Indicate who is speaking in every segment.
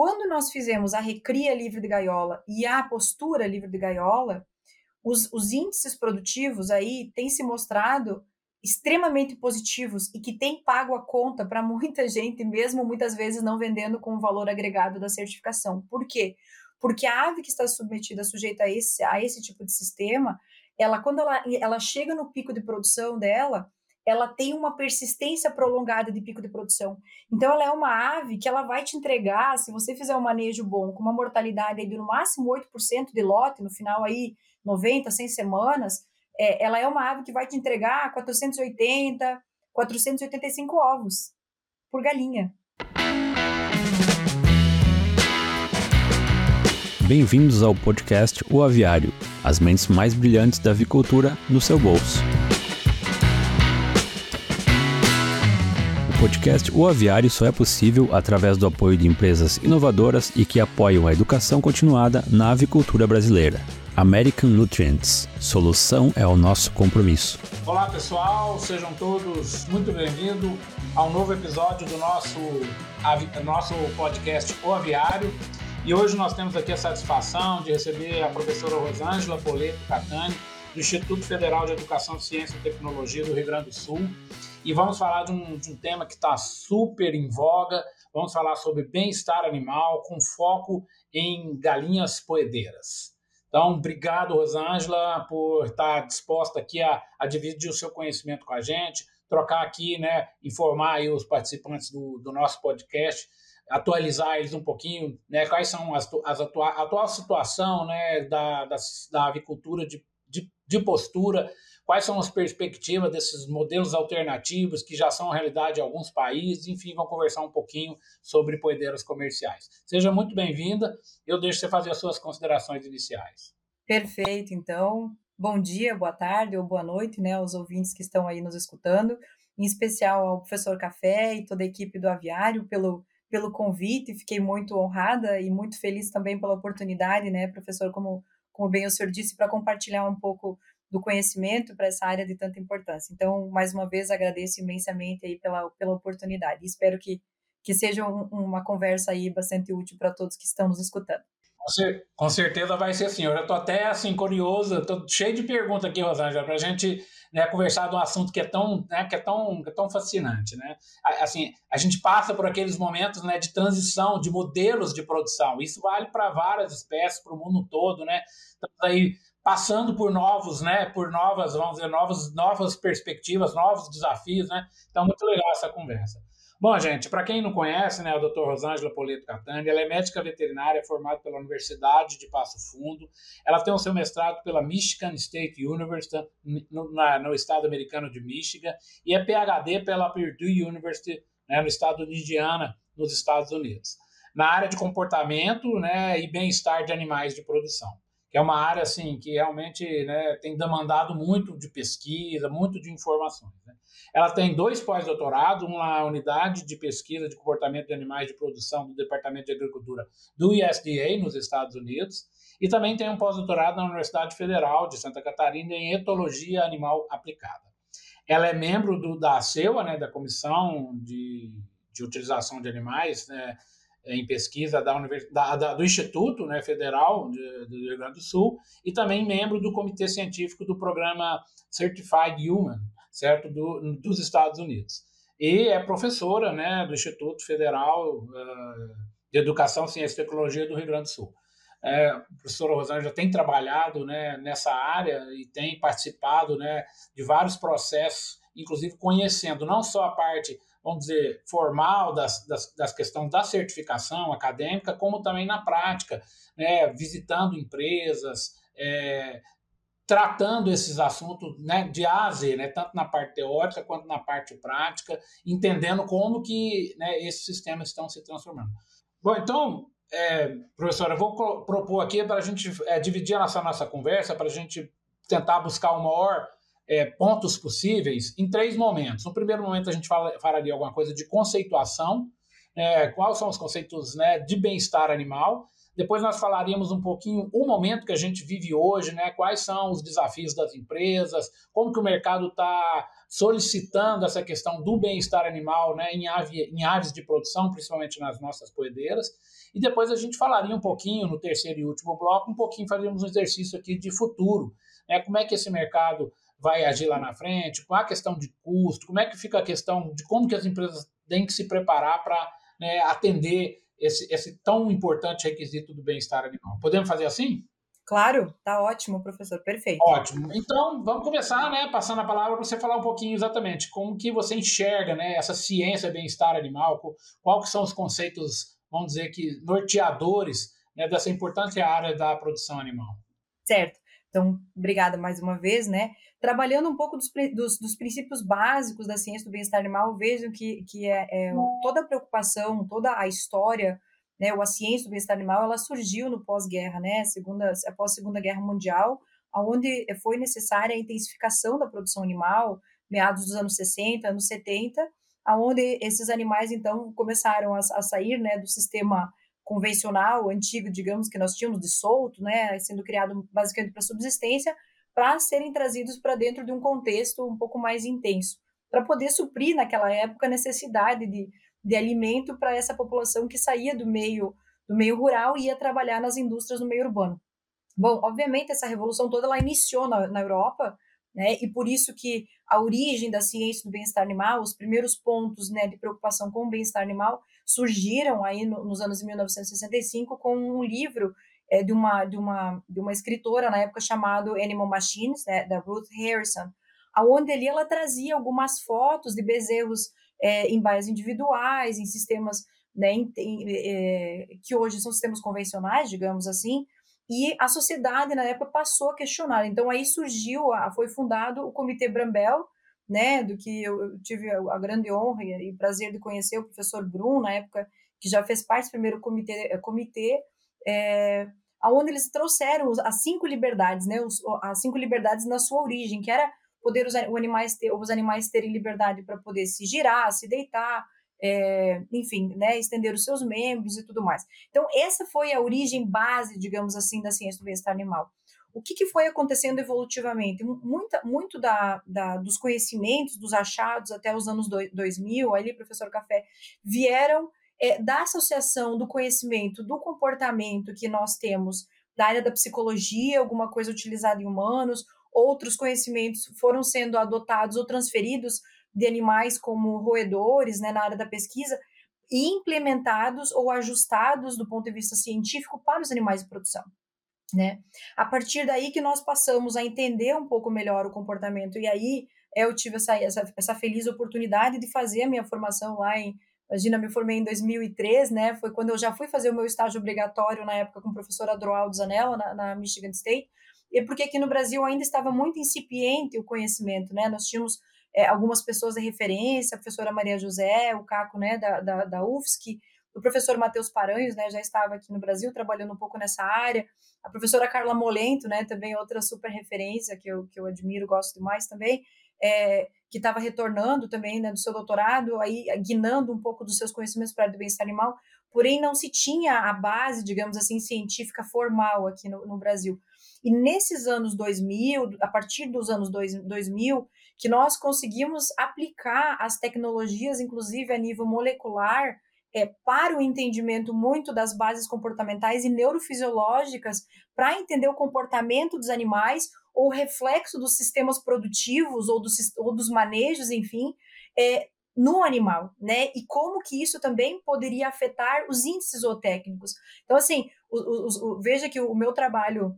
Speaker 1: quando nós fizemos a recria livre de gaiola e a postura livre de gaiola, os, os índices produtivos aí têm se mostrado extremamente positivos e que têm pago a conta para muita gente, mesmo muitas vezes não vendendo com o valor agregado da certificação. Por quê? Porque a ave que está submetida, sujeita a esse, a esse tipo de sistema, ela quando ela, ela chega no pico de produção dela, ela tem uma persistência prolongada de pico de produção. Então, ela é uma ave que ela vai te entregar, se você fizer um manejo bom, com uma mortalidade de no máximo 8% de lote, no final aí 90, 100 semanas, é, ela é uma ave que vai te entregar 480, 485 ovos por galinha.
Speaker 2: Bem-vindos ao podcast O Aviário, as mentes mais brilhantes da avicultura no seu bolso. Podcast O Aviário só é possível através do apoio de empresas inovadoras e que apoiam a educação continuada na avicultura brasileira. American Nutrients. Solução é o nosso compromisso.
Speaker 3: Olá pessoal, sejam todos muito bem-vindos ao novo episódio do nosso, nosso podcast O Aviário. E hoje nós temos aqui a satisfação de receber a professora Rosângela Poleto Catani, do Instituto Federal de Educação, Ciência e Tecnologia do Rio Grande do Sul. E vamos falar de um, de um tema que está super em voga. Vamos falar sobre bem-estar animal com foco em galinhas poedeiras. Então, obrigado, Rosângela, por estar disposta aqui a, a dividir o seu conhecimento com a gente, trocar aqui, né, informar os participantes do, do nosso podcast, atualizar eles um pouquinho, né, quais são as, as atua, a atual situação, né, da, da, da avicultura de, de, de postura, quais são as perspectivas desses modelos alternativos que já são realidade em alguns países, enfim, vamos conversar um pouquinho sobre poedeiras comerciais. Seja muito bem-vinda, eu deixo você fazer as suas considerações iniciais.
Speaker 1: Perfeito, então, bom dia, boa tarde ou boa noite, né, aos ouvintes que estão aí nos escutando, em especial ao professor Café e toda a equipe do Aviário pelo pelo convite, fiquei muito honrada e muito feliz também pela oportunidade, né, professor, como, como bem o senhor disse, para compartilhar um pouco do conhecimento para essa área de tanta importância. Então, mais uma vez, agradeço imensamente aí pela, pela oportunidade. Espero que, que seja um, uma conversa aí bastante útil para todos que estão nos escutando.
Speaker 3: Com certeza vai ser assim. Eu já estou até assim curioso, estou cheio de perguntas aqui, Rosângela, para a gente né, conversar de um assunto que é tão, né, que é tão, que é tão fascinante, né? Assim, a gente passa por aqueles momentos, né, de transição de modelos de produção. Isso vale para várias espécies, para o mundo todo, né? Estamos aí passando por novos, né, por novas, vamos dizer, novas, novas perspectivas, novos desafios, né? Então, muito legal essa conversa. Bom, gente, para quem não conhece, né, a doutora Rosângela Poleto Catani, ela é médica veterinária formada pela Universidade de Passo Fundo. Ela tem o seu mestrado pela Michigan State University, no, na, no estado americano de Michigan, e é PhD pela Purdue University, né, no estado de Indiana, nos Estados Unidos, na área de comportamento né, e bem-estar de animais de produção que é uma área assim que realmente né, tem demandado muito de pesquisa, muito de informações. Né? Ela tem dois pós-doutorados, um na unidade de pesquisa de comportamento de animais de produção do Departamento de Agricultura do USDA nos Estados Unidos, e também tem um pós-doutorado na Universidade Federal de Santa Catarina em etologia animal aplicada. Ela é membro do, da CEUA, né, da Comissão de, de Utilização de Animais, né, em pesquisa da, da, da, do Instituto né, Federal de, do Rio Grande do Sul e também membro do Comitê Científico do Programa Certified Human, certo, do, dos Estados Unidos. E é professora né, do Instituto Federal uh, de Educação, Ciência e Tecnologia do Rio Grande do Sul. É, a professora Rosângela tem trabalhado né, nessa área e tem participado né, de vários processos, inclusive conhecendo não só a parte vamos dizer, formal das, das, das questões da certificação acadêmica, como também na prática, né, visitando empresas, é, tratando esses assuntos né, de A a Z, né, tanto na parte teórica quanto na parte prática, entendendo como que né, esses sistemas estão se transformando. Bom, então, é, professora, eu vou propor aqui para a gente é, dividir a nossa, nossa conversa, para a gente tentar buscar o maior é, pontos possíveis em três momentos. No primeiro momento, a gente fala, falaria alguma coisa de conceituação, é, quais são os conceitos né, de bem-estar animal. Depois nós falaríamos um pouquinho o momento que a gente vive hoje, né? Quais são os desafios das empresas, como que o mercado está solicitando essa questão do bem-estar animal né, em, ave, em aves de produção, principalmente nas nossas poedeiras. E depois a gente falaria um pouquinho, no terceiro e último bloco, um pouquinho, faríamos um exercício aqui de futuro. Né, como é que esse mercado vai agir lá na frente, qual a questão de custo, como é que fica a questão de como que as empresas têm que se preparar para né, atender esse, esse tão importante requisito do bem-estar animal. Podemos fazer assim?
Speaker 1: Claro, tá ótimo, professor, perfeito.
Speaker 3: Ótimo. Então, vamos começar, né, passando a palavra para você falar um pouquinho exatamente como que você enxerga, né, essa ciência bem-estar animal, qual que são os conceitos, vamos dizer que norteadores, né, dessa importante área da produção animal.
Speaker 1: Certo. Então, obrigada mais uma vez, né? Trabalhando um pouco dos, dos, dos princípios básicos da ciência do bem-estar animal, vejam que, que é, é, toda a preocupação, toda a história, né, a ciência do bem-estar animal, ela surgiu no pós-guerra, né? Segunda, após a Segunda Guerra Mundial, onde foi necessária a intensificação da produção animal, meados dos anos 60, anos 70, aonde esses animais, então, começaram a, a sair, né, do sistema convencional, antigo, digamos, que nós tínhamos de solto, né, sendo criado basicamente para subsistência, para serem trazidos para dentro de um contexto um pouco mais intenso, para poder suprir naquela época a necessidade de, de alimento para essa população que saía do meio do meio rural e ia trabalhar nas indústrias no meio urbano. Bom, obviamente essa revolução toda ela iniciou na, na Europa, né, e por isso que a origem da ciência do bem-estar animal, os primeiros pontos né, de preocupação com o bem-estar animal surgiram aí no, nos anos de 1965 com um livro é, de, uma, de, uma, de uma escritora na época chamado Animal Machines, né, da Ruth Harrison, aonde ali ela trazia algumas fotos de bezerros é, em baias individuais, em sistemas né, em, é, que hoje são sistemas convencionais, digamos assim, e a sociedade na época passou a questionar. Então aí surgiu, foi fundado o Comitê Brambel, né, do que eu, tive a grande honra e prazer de conhecer o professor Brum, na época, que já fez parte do primeiro comitê, eh, comitê é, onde eles trouxeram as cinco liberdades, né, os, as cinco liberdades na sua origem, que era poder os, animais ter, os animais terem liberdade para poder se girar, se deitar, é, enfim, né, estender os seus membros e tudo mais. Então, essa foi a origem base, digamos assim, da ciência do bem-estar animal o que, que foi acontecendo evolutivamente? Muita, muito da, da, dos conhecimentos, dos achados até os anos 2000, ali, professor Café, vieram é, da associação do conhecimento, do comportamento que nós temos da área da psicologia, alguma coisa utilizada em humanos, outros conhecimentos foram sendo adotados ou transferidos de animais como roedores, né, na área da pesquisa, e implementados ou ajustados do ponto de vista científico para os animais de produção. Né? A partir daí que nós passamos a entender um pouco melhor o comportamento, e aí eu tive essa, essa, essa feliz oportunidade de fazer a minha formação lá em. Imagina, me formei em 2003, né? Foi quando eu já fui fazer o meu estágio obrigatório na época com o professor Adroaldo Zanella, na, na Michigan State, e porque aqui no Brasil ainda estava muito incipiente o conhecimento, né? Nós tínhamos é, algumas pessoas de referência, a professora Maria José, o Caco, né, da, da, da UFSC, o professor Matheus Paranhos, né, já estava aqui no Brasil trabalhando um pouco nessa área, a professora Carla Molento, né, também outra super referência que eu, que eu admiro, gosto demais também, é, que estava retornando também né, do seu doutorado, aí guinando um pouco dos seus conhecimentos para a área do bem-estar animal, porém não se tinha a base, digamos assim, científica formal aqui no, no Brasil. E nesses anos 2000, a partir dos anos 2000, que nós conseguimos aplicar as tecnologias, inclusive a nível molecular, é, para o entendimento muito das bases comportamentais e neurofisiológicas para entender o comportamento dos animais ou reflexo dos sistemas produtivos ou dos, ou dos manejos, enfim, é, no animal, né? E como que isso também poderia afetar os índices zootécnicos. Então, assim, o, o, o, veja que o meu trabalho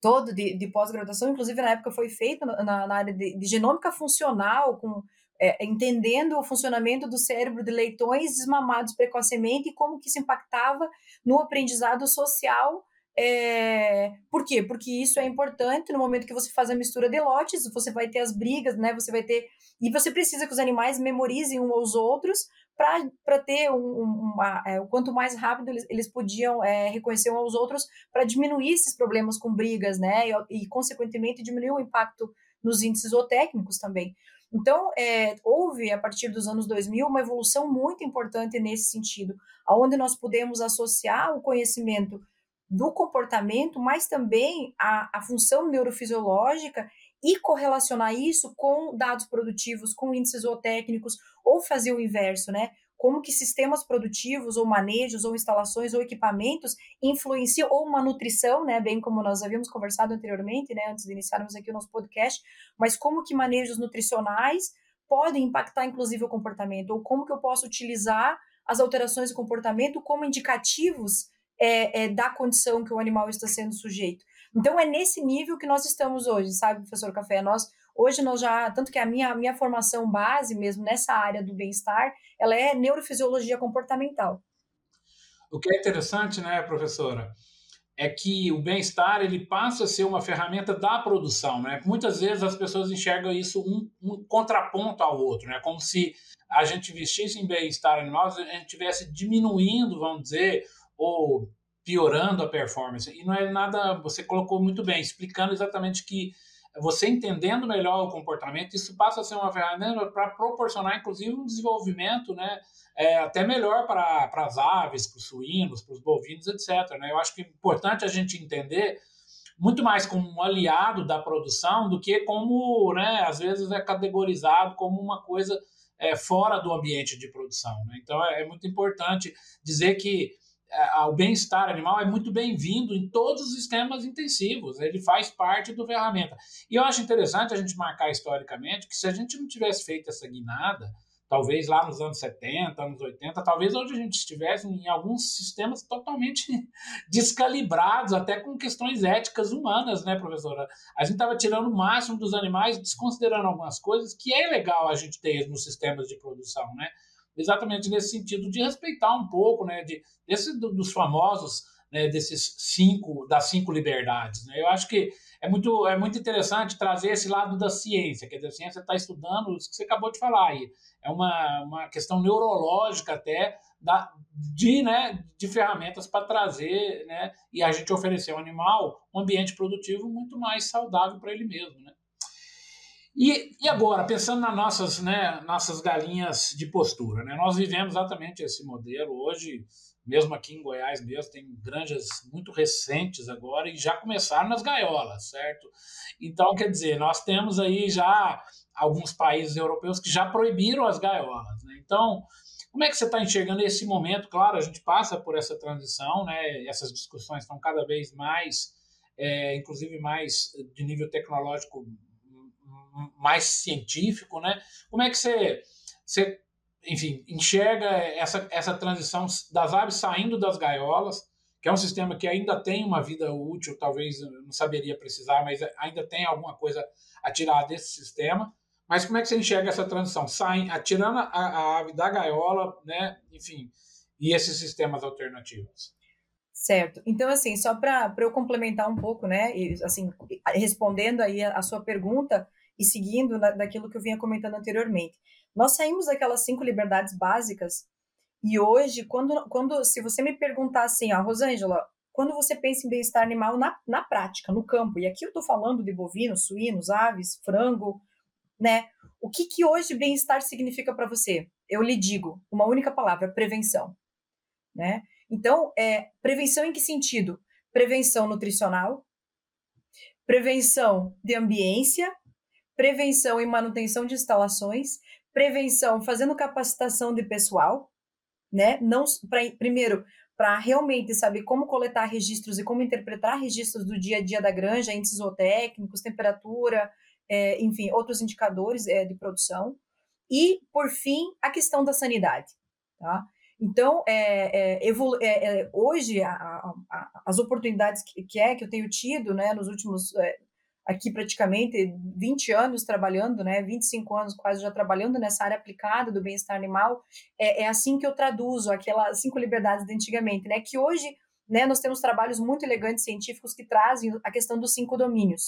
Speaker 1: todo de, de pós-graduação, inclusive na época foi feito na, na área de, de genômica funcional, com é, entendendo o funcionamento do cérebro de leitões desmamados precocemente e como que isso impactava no aprendizado social. É, por quê? Porque isso é importante no momento que você faz a mistura de lotes, você vai ter as brigas, né? Você vai ter. E você precisa que os animais memorizem uns aos outros para ter um, uma, é, o quanto mais rápido eles, eles podiam é, reconhecer uns aos outros para diminuir esses problemas com brigas, né? E, e, consequentemente, diminuir o impacto nos índices zootécnicos também. Então, é, houve, a partir dos anos 2000, uma evolução muito importante nesse sentido, onde nós podemos associar o conhecimento do comportamento, mas também a, a função neurofisiológica e correlacionar isso com dados produtivos, com índices zootécnicos, ou fazer o inverso, né? Como que sistemas produtivos, ou manejos, ou instalações, ou equipamentos influenciam, ou uma nutrição, né? Bem como nós havíamos conversado anteriormente, né? Antes de iniciarmos aqui o nosso podcast, mas como que manejos nutricionais podem impactar, inclusive, o comportamento, ou como que eu posso utilizar as alterações de comportamento como indicativos é, é, da condição que o animal está sendo sujeito. Então é nesse nível que nós estamos hoje, sabe, professor Café? Nós hoje nós já, tanto que a minha, minha formação base mesmo nessa área do bem-estar, ela é neurofisiologia comportamental.
Speaker 3: O que é interessante, né, professora, é que o bem-estar ele passa a ser uma ferramenta da produção, né? Muitas vezes as pessoas enxergam isso um, um contraponto ao outro, né? Como se a gente investisse em bem-estar animal, a gente estivesse diminuindo, vamos dizer, ou piorando a performance. E não é nada, você colocou muito bem, explicando exatamente que você entendendo melhor o comportamento, isso passa a ser uma ferramenta para proporcionar, inclusive, um desenvolvimento né, é, até melhor para, para as aves, para os suínos, para os bovinos, etc. Né? Eu acho que é importante a gente entender muito mais como um aliado da produção do que como, né, às vezes, é categorizado como uma coisa é, fora do ambiente de produção. Né? Então, é, é muito importante dizer que é, o bem-estar animal é muito bem-vindo em todos os sistemas intensivos, ele faz parte do ferramenta. E eu acho interessante a gente marcar historicamente que se a gente não tivesse feito essa guinada, talvez lá nos anos 70, anos 80, talvez hoje a gente estivesse em alguns sistemas totalmente descalibrados, até com questões éticas humanas, né, professora? A gente estava tirando o máximo dos animais, desconsiderando algumas coisas que é legal a gente ter nos sistemas de produção, né? Exatamente nesse sentido de respeitar um pouco, né, de, desse, dos famosos, né, desses cinco, das cinco liberdades. Né? Eu acho que é muito, é muito interessante trazer esse lado da ciência, quer dizer, a ciência está estudando isso que você acabou de falar aí. É uma, uma questão neurológica até da, de, né, de ferramentas para trazer né, e a gente oferecer ao animal um ambiente produtivo muito mais saudável para ele mesmo. Né? E, e agora, pensando nas nossas, né, nossas galinhas de postura, né? nós vivemos exatamente esse modelo hoje, mesmo aqui em Goiás mesmo, tem granjas muito recentes agora e já começaram nas gaiolas, certo? Então, quer dizer, nós temos aí já alguns países europeus que já proibiram as gaiolas, né? Então, como é que você está enxergando esse momento? Claro, a gente passa por essa transição, né? Essas discussões estão cada vez mais, é, inclusive mais de nível tecnológico mais científico, né? Como é que você, você enfim, enxerga essa, essa transição das aves saindo das gaiolas, que é um sistema que ainda tem uma vida útil, talvez não saberia precisar, mas ainda tem alguma coisa a tirar desse sistema. Mas como é que você enxerga essa transição? Saem, tirando a, a ave da gaiola, né? Enfim, e esses sistemas alternativos.
Speaker 1: Certo. Então, assim, só para eu complementar um pouco, né? E, assim, respondendo aí a, a sua pergunta, e seguindo na, daquilo que eu vinha comentando anteriormente. Nós saímos daquelas cinco liberdades básicas e hoje, quando, quando se você me perguntar assim, ó, Rosângela, quando você pensa em bem-estar animal na, na prática, no campo, e aqui eu estou falando de bovinos, suínos, aves, frango, né? O que, que hoje bem-estar significa para você? Eu lhe digo uma única palavra: prevenção. Né? Então, é, prevenção em que sentido? Prevenção nutricional, prevenção de ambiência prevenção e manutenção de instalações, prevenção fazendo capacitação de pessoal, né? Não pra, primeiro para realmente saber como coletar registros e como interpretar registros do dia a dia da granja, índices zootécnicos, temperatura, é, enfim, outros indicadores é, de produção. E, por fim, a questão da sanidade. Tá? Então, é, é, é, é hoje, a, a, a, as oportunidades que, que, é que eu tenho tido né, nos últimos aqui praticamente 20 anos trabalhando, né, 25 anos quase já trabalhando nessa área aplicada do bem-estar animal, é, é, assim que eu traduzo aquelas cinco liberdades de antigamente, né, que hoje, né, nós temos trabalhos muito elegantes científicos que trazem a questão dos cinco domínios,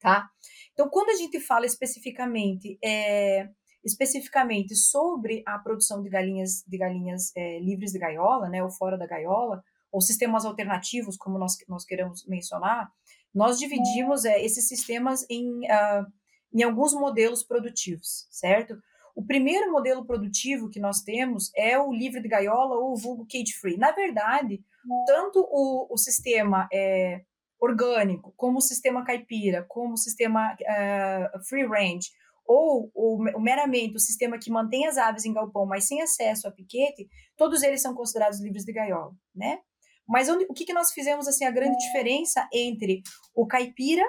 Speaker 1: tá? Então, quando a gente fala especificamente, é, especificamente sobre a produção de galinhas, de galinhas é, livres de gaiola, né, ou fora da gaiola, ou sistemas alternativos, como nós, nós queremos mencionar, nós dividimos é, esses sistemas em, uh, em alguns modelos produtivos, certo? O primeiro modelo produtivo que nós temos é o livre de gaiola ou o vulgo cage free. Na verdade, tanto o, o sistema é, orgânico, como o sistema caipira, como o sistema uh, free range, ou, ou, meramente o sistema que mantém as aves em galpão, mas sem acesso a piquete, todos eles são considerados livres de gaiola, né? Mas onde, o que, que nós fizemos, assim, a grande diferença entre o caipira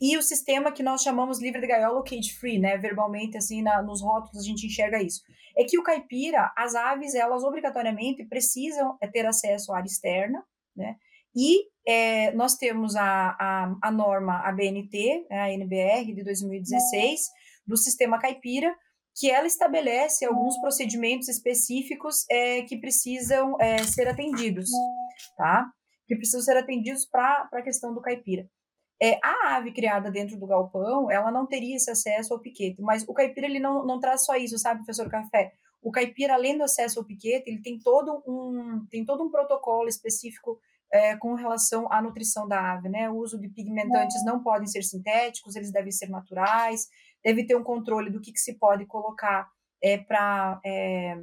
Speaker 1: e o sistema que nós chamamos livre de gaiola ou cage free, né? Verbalmente, assim, na, nos rótulos a gente enxerga isso. É que o caipira, as aves, elas obrigatoriamente precisam é, ter acesso à área externa, né? E é, nós temos a, a, a norma, a BNT, né, a NBR de 2016, do sistema caipira, que ela estabelece alguns procedimentos específicos é, que precisam é, ser atendidos, tá? Que precisam ser atendidos para a questão do caipira. É, a ave criada dentro do galpão, ela não teria esse acesso ao piquete, mas o caipira ele não, não traz só isso, sabe, professor Café? O caipira, além do acesso ao piquete, ele tem todo um, tem todo um protocolo específico é, com relação à nutrição da ave, né? O uso de pigmentantes não podem ser sintéticos, eles devem ser naturais, deve ter um controle do que, que se pode colocar é, para é,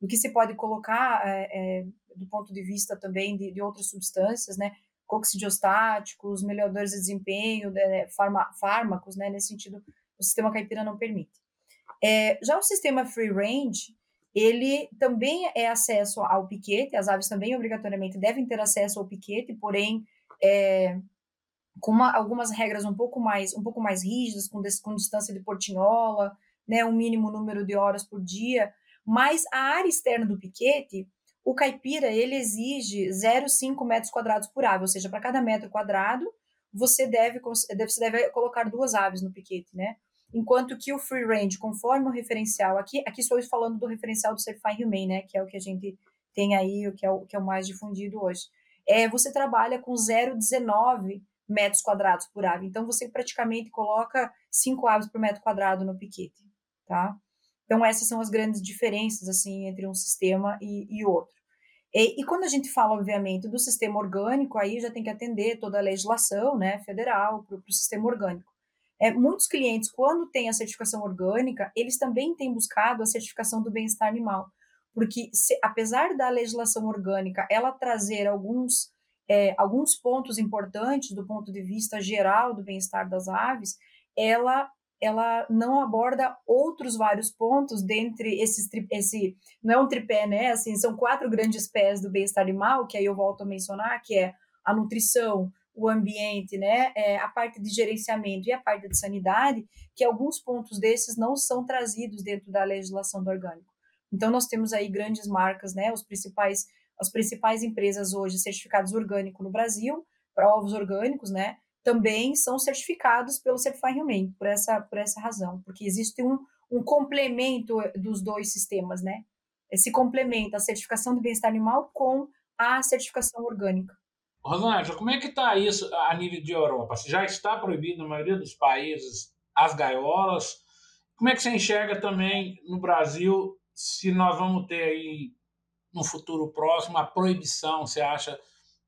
Speaker 1: do que se pode colocar é, do ponto de vista também de, de outras substâncias, né? coccidiostáticos, melhoradores de desempenho, né, fármacos, né, nesse sentido, o sistema caipira não permite. Já o sistema free range, ele também é acesso ao piquete, as aves também obrigatoriamente devem ter acesso ao piquete, porém, é, com uma, algumas regras um pouco mais um pouco mais rígidas, com, des, com distância de portinhola, né, um mínimo número de horas por dia, mas a área externa do piquete, o caipira, ele exige 0,5 metros quadrados por ave, ou seja, para cada metro quadrado, você deve, você deve colocar duas aves no piquete, né? Enquanto que o free range, conforme o referencial, aqui, aqui estou falando do referencial do Certify Humane, né? Que é o que a gente tem aí, o que é o, que é o mais difundido hoje. É, você trabalha com 0,19 metros quadrados por ave. Então, você praticamente coloca cinco aves por metro quadrado no piquete, tá? Então, essas são as grandes diferenças, assim, entre um sistema e, e outro. E, e, quando a gente fala, obviamente, do sistema orgânico, aí já tem que atender toda a legislação né, federal para o sistema orgânico. É, muitos clientes, quando têm a certificação orgânica, eles também têm buscado a certificação do bem-estar animal, porque se, apesar da legislação orgânica ela trazer alguns, é, alguns pontos importantes do ponto de vista geral do bem-estar das aves, ela ela não aborda outros vários pontos dentre esses esse não é um tripé, né? Assim, são quatro grandes pés do bem-estar animal, que aí eu volto a mencionar, que é a nutrição, o ambiente, né? É, a parte de gerenciamento e a parte de sanidade, que alguns pontos desses não são trazidos dentro da legislação do orgânico. Então nós temos aí grandes marcas, né? Os principais as principais empresas hoje certificadas orgânico no Brasil para ovos orgânicos, né? também são certificados pelo Certify Humane, por essa, por essa razão, porque existe um, um complemento dos dois sistemas, né? Esse complementa a certificação de bem-estar animal com a certificação orgânica.
Speaker 3: Rosângela, como é que está isso a nível de Europa? Já está proibido na maioria dos países as gaiolas. Como é que você enxerga também no Brasil se nós vamos ter aí no futuro próximo a proibição, você acha,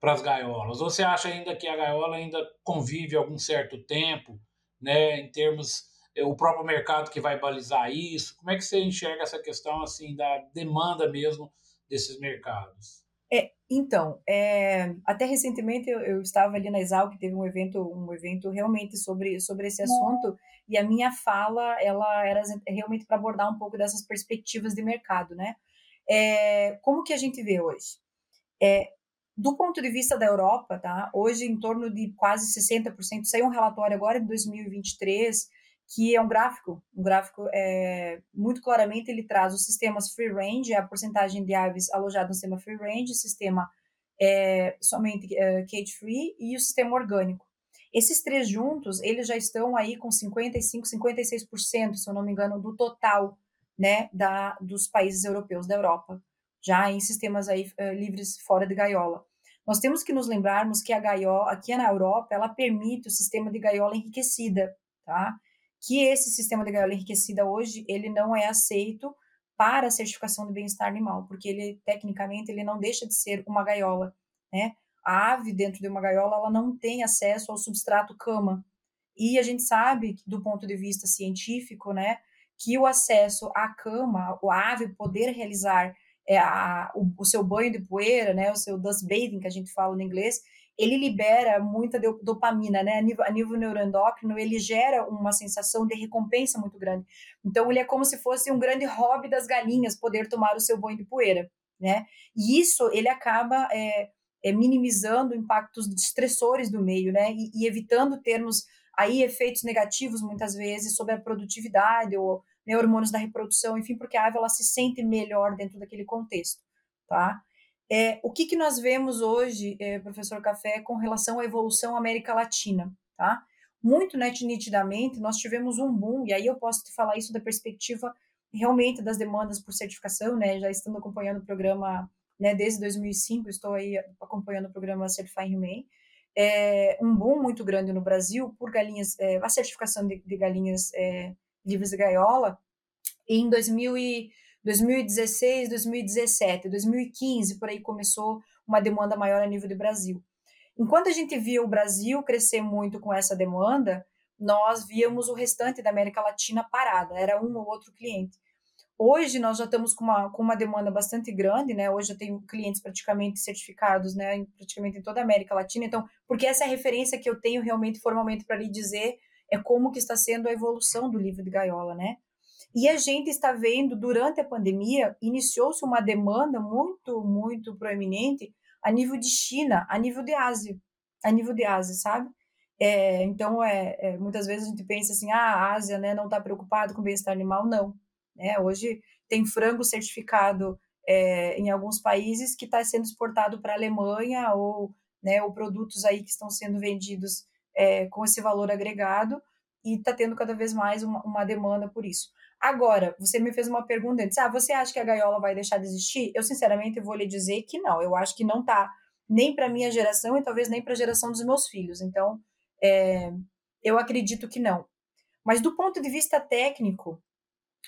Speaker 3: para as gaiolas? Ou você acha ainda que a gaiola ainda convive algum certo tempo, né, em termos é, o próprio mercado que vai balizar isso? Como é que você enxerga essa questão assim da demanda mesmo desses mercados?
Speaker 1: É, então, é, até recentemente eu, eu, estava ali na Exalc, teve um evento, um evento realmente sobre, sobre esse assunto, e a minha fala ela era realmente para abordar um pouco dessas perspectivas de mercado, né? É, como que a gente vê hoje? É, do ponto de vista da Europa, tá? Hoje, em torno de quase 60%, saiu um relatório agora em 2023, que é um gráfico, um gráfico é, muito claramente ele traz os sistemas free range, a porcentagem de aves alojadas no sistema free range, sistema é, somente é, cage free e o sistema orgânico. Esses três juntos, eles já estão aí com 55, 56%, se eu não me engano, do total, né, da, dos países europeus da Europa já em sistemas aí uh, livres fora de gaiola. Nós temos que nos lembrarmos que a gaiola, aqui na Europa, ela permite o sistema de gaiola enriquecida, tá? Que esse sistema de gaiola enriquecida hoje, ele não é aceito para a certificação de bem-estar animal, porque ele, tecnicamente, ele não deixa de ser uma gaiola, né? A ave dentro de uma gaiola, ela não tem acesso ao substrato cama. E a gente sabe, do ponto de vista científico, né, que o acesso à cama, a ave poder realizar é, a, o, o, seu banho de poeira, né, o seu dust bathing, que a gente fala no inglês, ele libera muita dopamina, né, a nível, a nível neuroendócrino, ele gera uma sensação de recompensa muito grande. Então, ele é como se fosse um grande hobby das galinhas poder tomar o seu banho de poeira, né, e isso ele acaba é, é, minimizando impactos estressores do meio, né, e, e evitando termos aí efeitos negativos muitas vezes sobre a produtividade ou né, hormônios da reprodução, enfim, porque a ave ela se sente melhor dentro daquele contexto, tá? É, o que, que nós vemos hoje, é, professor Café, com relação à evolução América Latina, tá? Muito nitidamente, nós tivemos um boom, e aí eu posso te falar isso da perspectiva realmente das demandas por certificação, né? Já estando acompanhando o programa, né, desde 2005, estou aí acompanhando o programa Certifying Humane, é, um boom muito grande no Brasil por galinhas, é, a certificação de, de galinhas é, livres de gaiola, em 2000 e, 2016, 2017, 2015, por aí começou uma demanda maior a nível do Brasil. Enquanto a gente via o Brasil crescer muito com essa demanda, nós víamos o restante da América Latina parada, era um ou outro cliente. Hoje nós já estamos com uma, com uma demanda bastante grande, né? Hoje eu tenho clientes praticamente certificados, né? Praticamente em toda a América Latina. Então, porque essa é a referência que eu tenho realmente formalmente para lhe dizer é como que está sendo a evolução do livro de gaiola, né? E a gente está vendo durante a pandemia iniciou-se uma demanda muito, muito proeminente a nível de China, a nível de Ásia, a nível de Ásia, sabe? É, então, é, é, muitas vezes a gente pensa assim, ah, a Ásia né, não está preocupado com o bem-estar animal, não. Né? Hoje tem frango certificado é, em alguns países que está sendo exportado para a Alemanha ou, né, ou produtos aí que estão sendo vendidos é, com esse valor agregado e está tendo cada vez mais uma, uma, demanda por isso. Agora, você me fez uma pergunta antes, ah, você acha que a gaiola vai deixar de existir? Eu, sinceramente, vou lhe dizer que não, eu acho que não está nem para minha geração e talvez nem para a geração dos meus filhos, então, é, eu acredito que não. Mas do ponto de vista técnico,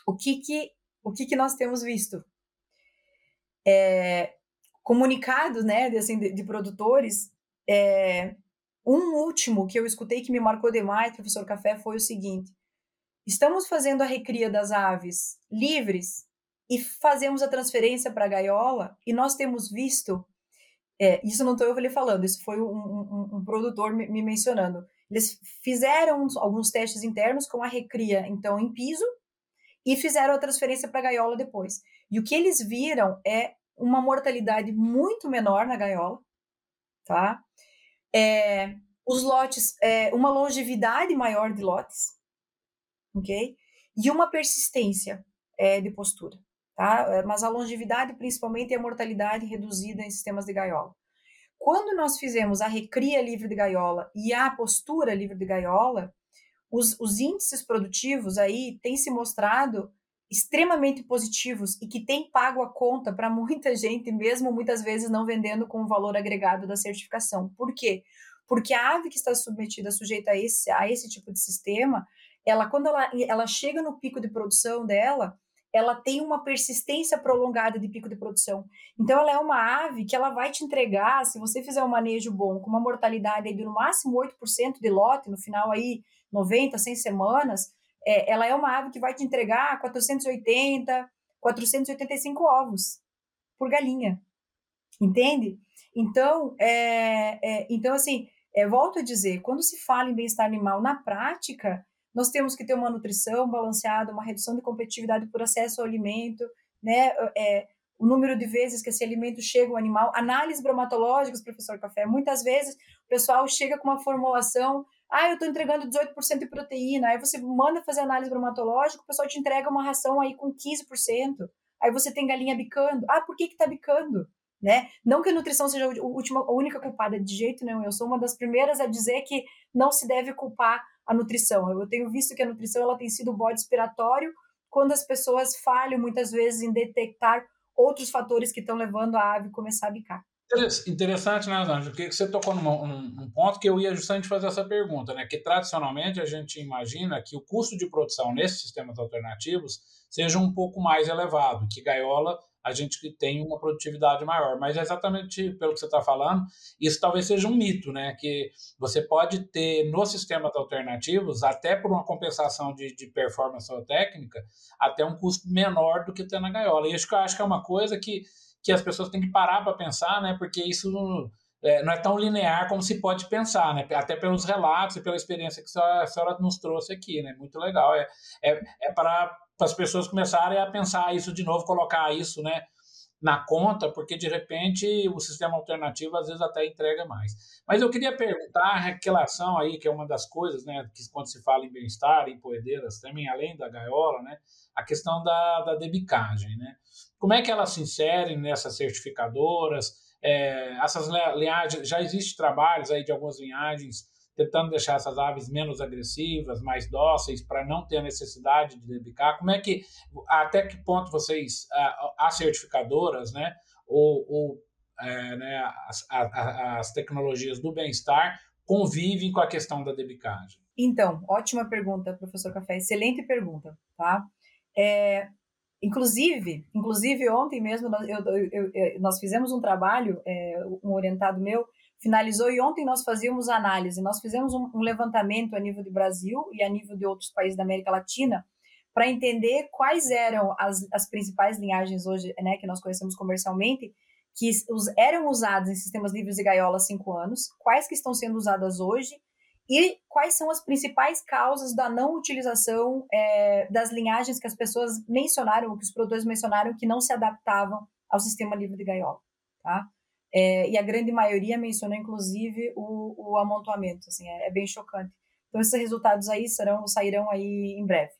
Speaker 1: o que que, o que, que nós temos visto? É, comunicados né, de, assim, de, de produtores, é, um último que eu escutei que me marcou demais, professor Café, foi o seguinte: estamos fazendo a recria das aves livres e fazemos a transferência para a gaiola, e nós temos visto. É, isso não estou eu falando, isso foi um, um, um produtor me, me, mencionando. Eles fizeram alguns testes internos com a recria, então, em piso, e fizeram a transferência para a gaiola depois. E o que eles viram é uma mortalidade muito menor na gaiola, tá? É, os lotes, é, uma longevidade maior de lotes, ok? E uma persistência é, de postura, tá? É, mas a longevidade, principalmente, e a mortalidade reduzida em sistemas de gaiola. Quando nós fizemos a recria livre de gaiola e a postura livre de gaiola, os, os índices produtivos aí têm se mostrado extremamente positivos e que têm pago a conta para muita gente, mesmo muitas vezes não vendendo com o valor agregado da certificação. Por quê? Porque a ave que está submetida, sujeita a esse, a esse tipo de sistema, ela quando ela, ela chega no pico de produção dela, ela tem uma persistência prolongada de pico de produção. Então, ela é uma ave que ela vai te entregar, se você fizer um manejo bom, com uma mortalidade aí de no máximo 8% de lote, no final aí 90, 100 semanas, é, ela é uma ave que vai te entregar 480, 485 ovos por galinha, entende? Então, é, é, então assim, é, volto a dizer, quando se fala em bem-estar animal na prática, nós temos que ter uma nutrição balanceada, uma redução de competitividade por acesso ao alimento, né? É, o número de vezes que esse alimento chega ao animal, análises bromatológicas, professor Café. Muitas vezes o pessoal chega com uma formulação ah, eu estou entregando 18% de proteína. Aí você manda fazer análise bromatológica, o pessoal te entrega uma ração aí com 15%. Aí você tem galinha bicando. Ah, por que que tá bicando? Né? Não que a nutrição seja a, última, a única culpada, de jeito nenhum. Eu sou uma das primeiras a dizer que não se deve culpar a nutrição. Eu tenho visto que a nutrição ela tem sido bode expiratório quando as pessoas falham muitas vezes em detectar outros fatores que estão levando a ave começar a bicar.
Speaker 3: Interessante, né, Anjo? Porque você tocou num, num, ponto que eu ia justamente fazer essa pergunta, né? Que tradicionalmente a gente imagina que o custo de produção nesses sistemas alternativos seja um pouco mais elevado, que gaiola a gente tem uma produtividade maior. Mas é exatamente pelo que você está falando, isso talvez seja um mito, né? Que você pode ter nos sistemas alternativos, até por uma compensação de, de performance ou técnica, até um custo menor do que ter na gaiola. E isso que eu acho que é uma coisa que, que as pessoas têm que parar para pensar, né? Porque isso é, não é tão linear como se pode pensar, né? Até pelos relatos e pela experiência que a senhora nos trouxe aqui, né? Muito legal. É, é, é para as pessoas começarem a pensar isso de novo, colocar isso, né? Na conta, porque de repente o sistema alternativo às vezes até entrega mais. Mas eu queria perguntar a relação aí, que é uma das coisas, né? Que quando se fala em bem-estar, em poedeiras também, além da gaiola, né? A questão da, da debicagem, né? Como é que elas se inserem nessas certificadoras? É, essas linhagens, já existem trabalhos aí de algumas linhagens tentando deixar essas aves menos agressivas, mais dóceis, para não ter a necessidade de debicar. Como é que, até que ponto vocês, as certificadoras, né, ou, ou é, né, as, as tecnologias do bem-estar convivem com a questão da debicagem?
Speaker 1: Então, ótima pergunta, professor Café, excelente pergunta, tá? É, Inclusive, inclusive ontem mesmo nós, eu, eu, eu, nós fizemos um trabalho, é, um orientado meu finalizou e ontem nós fazíamos análise. Nós fizemos um, um levantamento a nível do Brasil e a nível de outros países da América Latina para entender quais eram as, as principais linhagens hoje, né, que nós conhecemos comercialmente, que os, eram usadas em sistemas livres de gaiola há cinco anos, quais que estão sendo usadas hoje e quais são as principais causas da não utilização é, das linhagens que as pessoas mencionaram, que os produtores mencionaram, que não se adaptavam ao sistema livre de gaiola, tá? É, e a grande maioria mencionou, inclusive, o, o amontoamento, assim, é, é, bem chocante. Então, esses resultados aí serão, sairão aí em breve.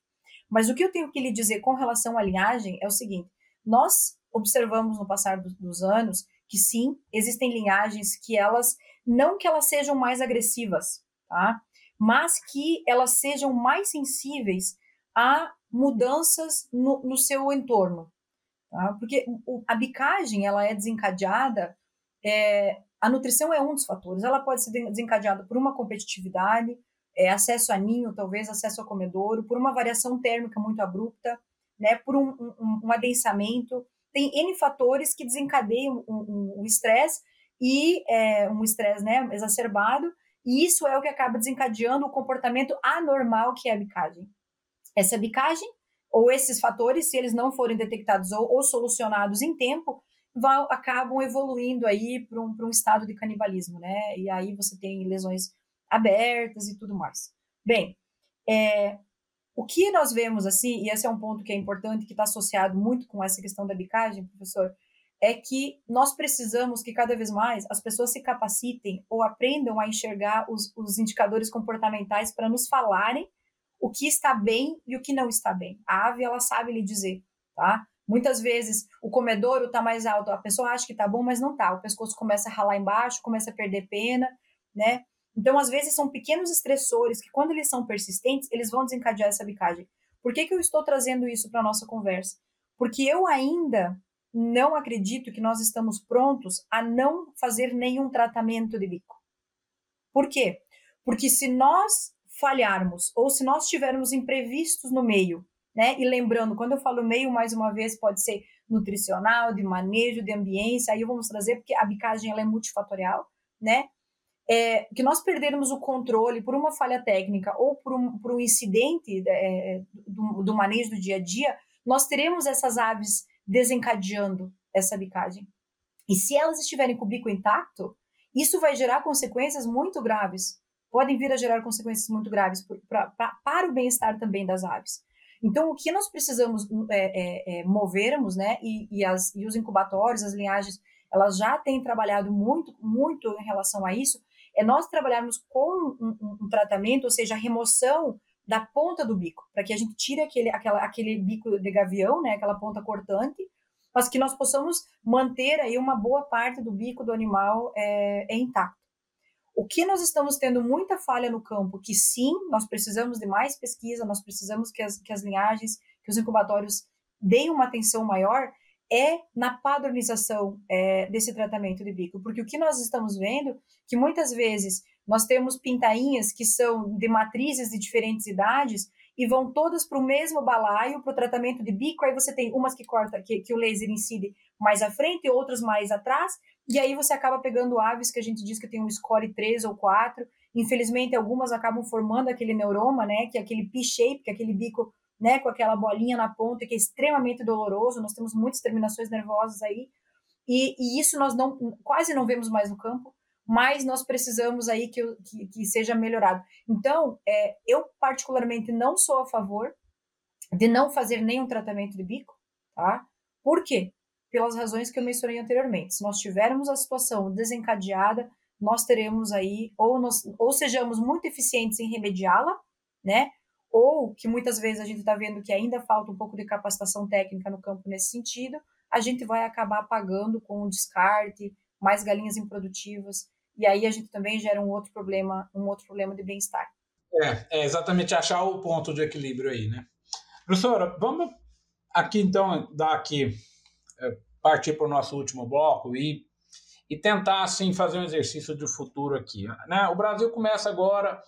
Speaker 1: Mas o que eu tenho que lhe dizer com relação à linhagem é o seguinte, nós observamos no passar do, dos anos que sim, existem linhagens que elas, não que elas sejam mais agressivas, tá? Mas que elas sejam mais sensíveis a mudanças no, no seu entorno, tá? Porque a bicagem, ela é desencadeada, é, a nutrição é um dos fatores, ela pode ser desencadeada por uma competitividade, é, acesso a ninho, talvez acesso a comedouro, por uma variação térmica muito abrupta, né, por um, um, um adensamento, tem N fatores que desencadeiam o estresse e é, um estresse né, exacerbado e isso é o que acaba desencadeando o comportamento anormal que é a bicagem. Essa bicagem, ou esses fatores, se eles não forem detectados ou, ou solucionados em tempo, vão, acabam evoluindo aí para um, um estado de canibalismo, né? E aí você tem lesões abertas e tudo mais. Bem, é, o que nós vemos assim, e esse é um ponto que é importante, que está associado muito com essa questão da bicagem, professor, é que nós precisamos que cada vez mais as pessoas se capacitem ou aprendam a enxergar os, os indicadores comportamentais para nos falarem o que está bem e o que não está bem. A ave, ela sabe lhe dizer, tá? Muitas vezes o comedouro está mais alto, a pessoa acha que está bom, mas não está. O pescoço começa a ralar embaixo, começa a perder pena, né? Então, às vezes, são pequenos estressores que, quando eles são persistentes, eles vão desencadear essa bicagem. Por que, que eu estou trazendo isso para a nossa conversa? Porque eu ainda não acredito que nós estamos prontos a não fazer nenhum tratamento de bico. Por quê? Porque se nós falharmos ou se nós tivermos imprevistos no meio, né? E lembrando, quando eu falo meio, mais uma vez, pode ser nutricional, de manejo, de ambiência, aí vamos trazer, porque a bicagem ela é multifatorial, né? É, que nós perdermos o controle por uma falha técnica ou por um, por um incidente é, do, do manejo do dia a dia, nós teremos essas aves desencadeando essa bicagem. E se elas estiverem com o bico intacto, isso vai gerar consequências muito graves. Podem vir a gerar consequências muito graves pra, pra, para o bem-estar também das aves. Então, o que nós precisamos é, é, é, movermos, né? E, e, as, e os incubatórios, as linhagens, elas já têm trabalhado muito, muito em relação a isso, é nós trabalharmos com um, um, um tratamento, ou seja, a remoção da ponta do bico, para que a gente tire aquele, aquela, aquele bico de gavião, né, aquela ponta cortante, mas que nós possamos manter aí uma boa parte do bico do animal é, é intacto. O que nós estamos tendo muita falha no campo, que sim, nós precisamos de mais pesquisa, nós precisamos que as, que as linhagens, que os incubatórios deem uma atenção maior, é na padronização é, desse tratamento de bico, porque o que nós estamos vendo, que muitas vezes nós temos pintainhas que são de matrizes de diferentes idades e vão todas para o mesmo balaio, para o tratamento de bico. Aí você tem umas que corta, que, que o laser incide mais à frente, outras mais atrás, e aí você acaba pegando aves que a gente diz que tem um score 3 ou 4. Infelizmente, algumas acabam formando aquele neuroma, né, que é aquele P-shape, que é aquele bico, né, com aquela bolinha na ponta, que é extremamente doloroso. Nós temos muitas terminações nervosas aí, e, e isso nós não quase não vemos mais no campo mas nós precisamos aí que, que, que seja melhorado. Então, é, eu particularmente não sou a favor de não fazer nenhum tratamento de bico, tá? Por quê? Pelas razões que eu mencionei anteriormente. Se nós tivermos a situação desencadeada, nós teremos aí, ou, nós, ou sejamos muito eficientes em remediá-la, né? Ou que muitas vezes a gente está vendo que ainda falta um pouco de capacitação técnica no campo nesse sentido, a gente vai acabar pagando com um descarte, mais galinhas improdutivas, e aí a gente também gera um outro problema, um outro problema de bem-estar.
Speaker 3: É, é exatamente achar o ponto de equilíbrio aí, né? Professora, vamos aqui então dar aqui partir para o nosso último bloco e, e tentar assim fazer um exercício de futuro aqui, né? O Brasil começa agora,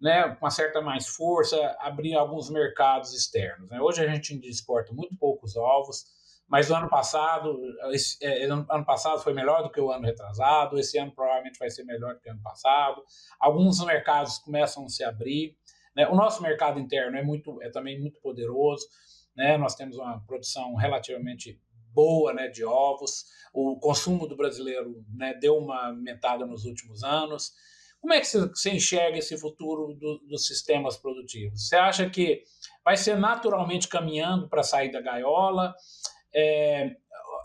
Speaker 3: né, com uma certa mais força, abrir alguns mercados externos. Né? Hoje a gente exporta muito poucos ovos mas o ano passado, esse, é, ano passado foi melhor do que o ano retrasado, esse ano provavelmente vai ser melhor do que o ano passado. Alguns mercados começam a se abrir. Né? O nosso mercado interno é, muito, é também muito poderoso. Né? Nós temos uma produção relativamente boa né, de ovos. O consumo do brasileiro né, deu uma aumentada nos últimos anos. Como é que você enxerga esse futuro do, dos sistemas produtivos? Você acha que vai ser naturalmente caminhando para sair da gaiola? é,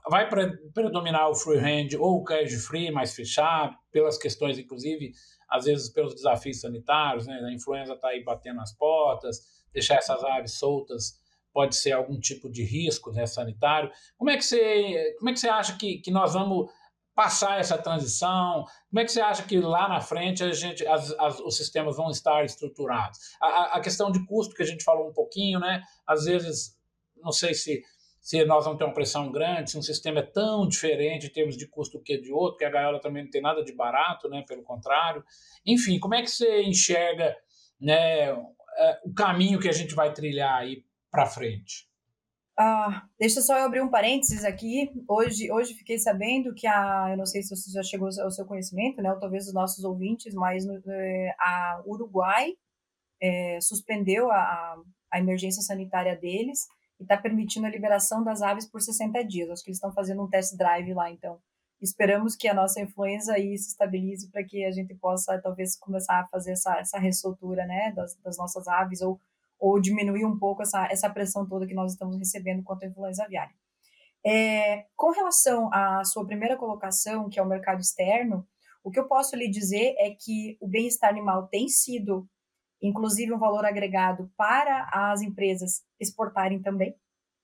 Speaker 3: vai predominar o freehand ou o cage free mais fechado, pelas questões, inclusive, às vezes pelos desafios sanitários, né? A influenza está aí batendo nas portas, deixar essas aves soltas pode ser algum tipo de risco né, sanitário. Como é que você, como é que você acha que, que nós vamos passar essa transição? Como é que você acha que lá na frente a gente, as, as, os sistemas vão estar estruturados? A, a, questão de custo que a gente falou um pouquinho, né? Às vezes, não sei se se nós vamos ter uma pressão grande, se um sistema é tão diferente em termos de custo que de outro, que a gaiola também não tem nada de barato, né, pelo contrário. Enfim, como é que você enxerga né, é, o caminho que a gente vai trilhar aí para frente?
Speaker 1: Ah, deixa só eu abrir um parênteses aqui. Hoje, hoje fiquei sabendo que a, eu não sei se você já chegou ao seu conhecimento, né, ou talvez os nossos ouvintes, mas é, a Uruguai é, suspendeu a, a emergência sanitária deles e está permitindo a liberação das aves por 60 dias. Acho que eles estão fazendo um test drive lá, então esperamos que a nossa influenza aí se estabilize para que a gente possa talvez começar a fazer essa, essa ressoltura né, das, das nossas aves ou, ou diminuir um pouco essa, essa pressão toda que nós estamos recebendo quanto à influenza aviária. É, com relação à sua primeira colocação, que é o mercado externo, o que eu posso lhe dizer é que o bem-estar animal tem sido inclusive um valor agregado para as empresas exportarem também,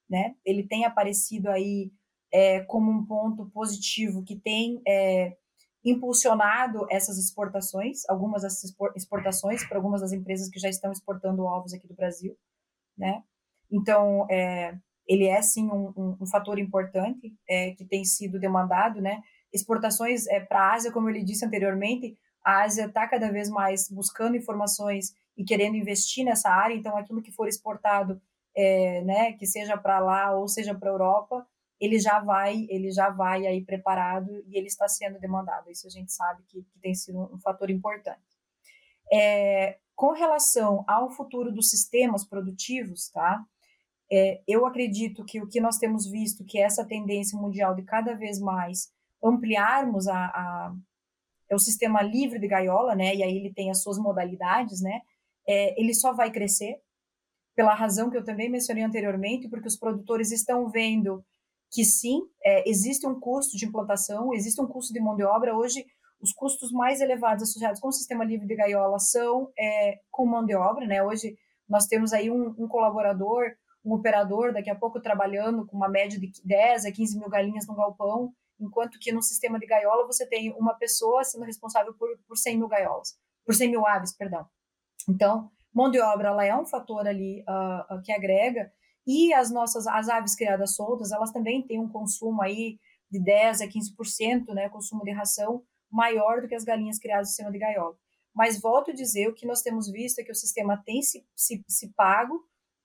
Speaker 1: né? Ele tem aparecido aí é, como um ponto positivo que tem é, impulsionado essas exportações, algumas dessas exportações para algumas das empresas que já estão exportando ovos aqui do Brasil, né? Então, é, ele é sim um, um, um fator importante é, que tem sido demandado, né? Exportações é, para a Ásia, como ele disse anteriormente, a Ásia está cada vez mais buscando informações e querendo investir nessa área, então aquilo que for exportado, é, né, que seja para lá ou seja para a Europa, ele já vai, ele já vai aí preparado e ele está sendo demandado. Isso a gente sabe que, que tem sido um fator importante. É, com relação ao futuro dos sistemas produtivos, tá? É, eu acredito que o que nós temos visto, que é essa tendência mundial de cada vez mais ampliarmos a, a é o sistema livre de gaiola, né? E aí ele tem as suas modalidades, né? é, ele só vai crescer, pela razão que eu também mencionei anteriormente, porque os produtores estão vendo que sim, é, existe um custo de implantação, existe um custo de mão de obra. Hoje, os custos mais elevados associados com o sistema livre de gaiola são é, com mão de obra. Né? Hoje, nós temos aí um, um, colaborador, um operador, daqui a pouco trabalhando com uma média de 10 a 15 mil galinhas no galpão, enquanto que no sistema de gaiola você tem uma pessoa sendo responsável por, por 100 mil gaiolas, por 100 mil aves, perdão. Então, mão de obra ela é um fator ali uh, que agrega e as nossas as aves criadas soltas elas também têm um consumo aí de 10 a 15%, né, consumo de ração maior do que as galinhas criadas em cima de gaiola. mas volto a dizer, o que nós temos visto é que o sistema tem se, se, se pago,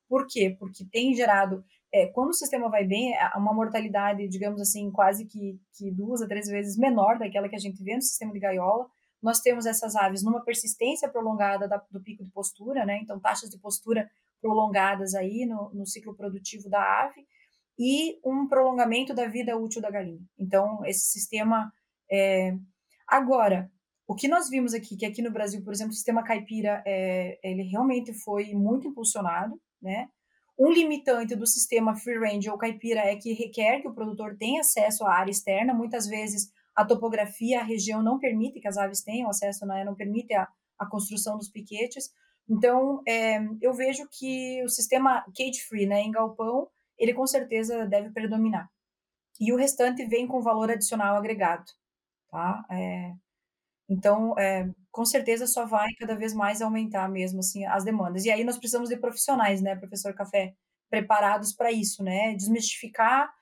Speaker 1: por quê? Porque tem gerado, é, quando o sistema vai bem, é uma mortalidade, digamos assim, quase que, que duas a três vezes menor daquela que a gente vê no sistema de gaiola, nós temos essas aves numa persistência prolongada da, do pico de postura, né? Então, taxas de postura prolongadas aí no, no ciclo produtivo da ave e um prolongamento da vida útil da galinha. Então, esse sistema. É... Agora, o que nós vimos aqui, que aqui no Brasil, por exemplo, o sistema caipira, é, ele realmente foi muito impulsionado, né? Um limitante do sistema free range ou caipira é que requer que o produtor tenha acesso à área externa. Muitas vezes a topografia, a região não permite que as aves tenham acesso, né? não permite a, a construção dos piquetes. Então, é, eu vejo que o sistema cage free, né, em galpão, ele com certeza deve predominar. E o restante vem com valor adicional agregado, tá? É, então, é, com certeza só vai cada vez mais aumentar mesmo assim as demandas. E aí nós precisamos de profissionais, né, professor Café, preparados para isso, né? Desmistificar,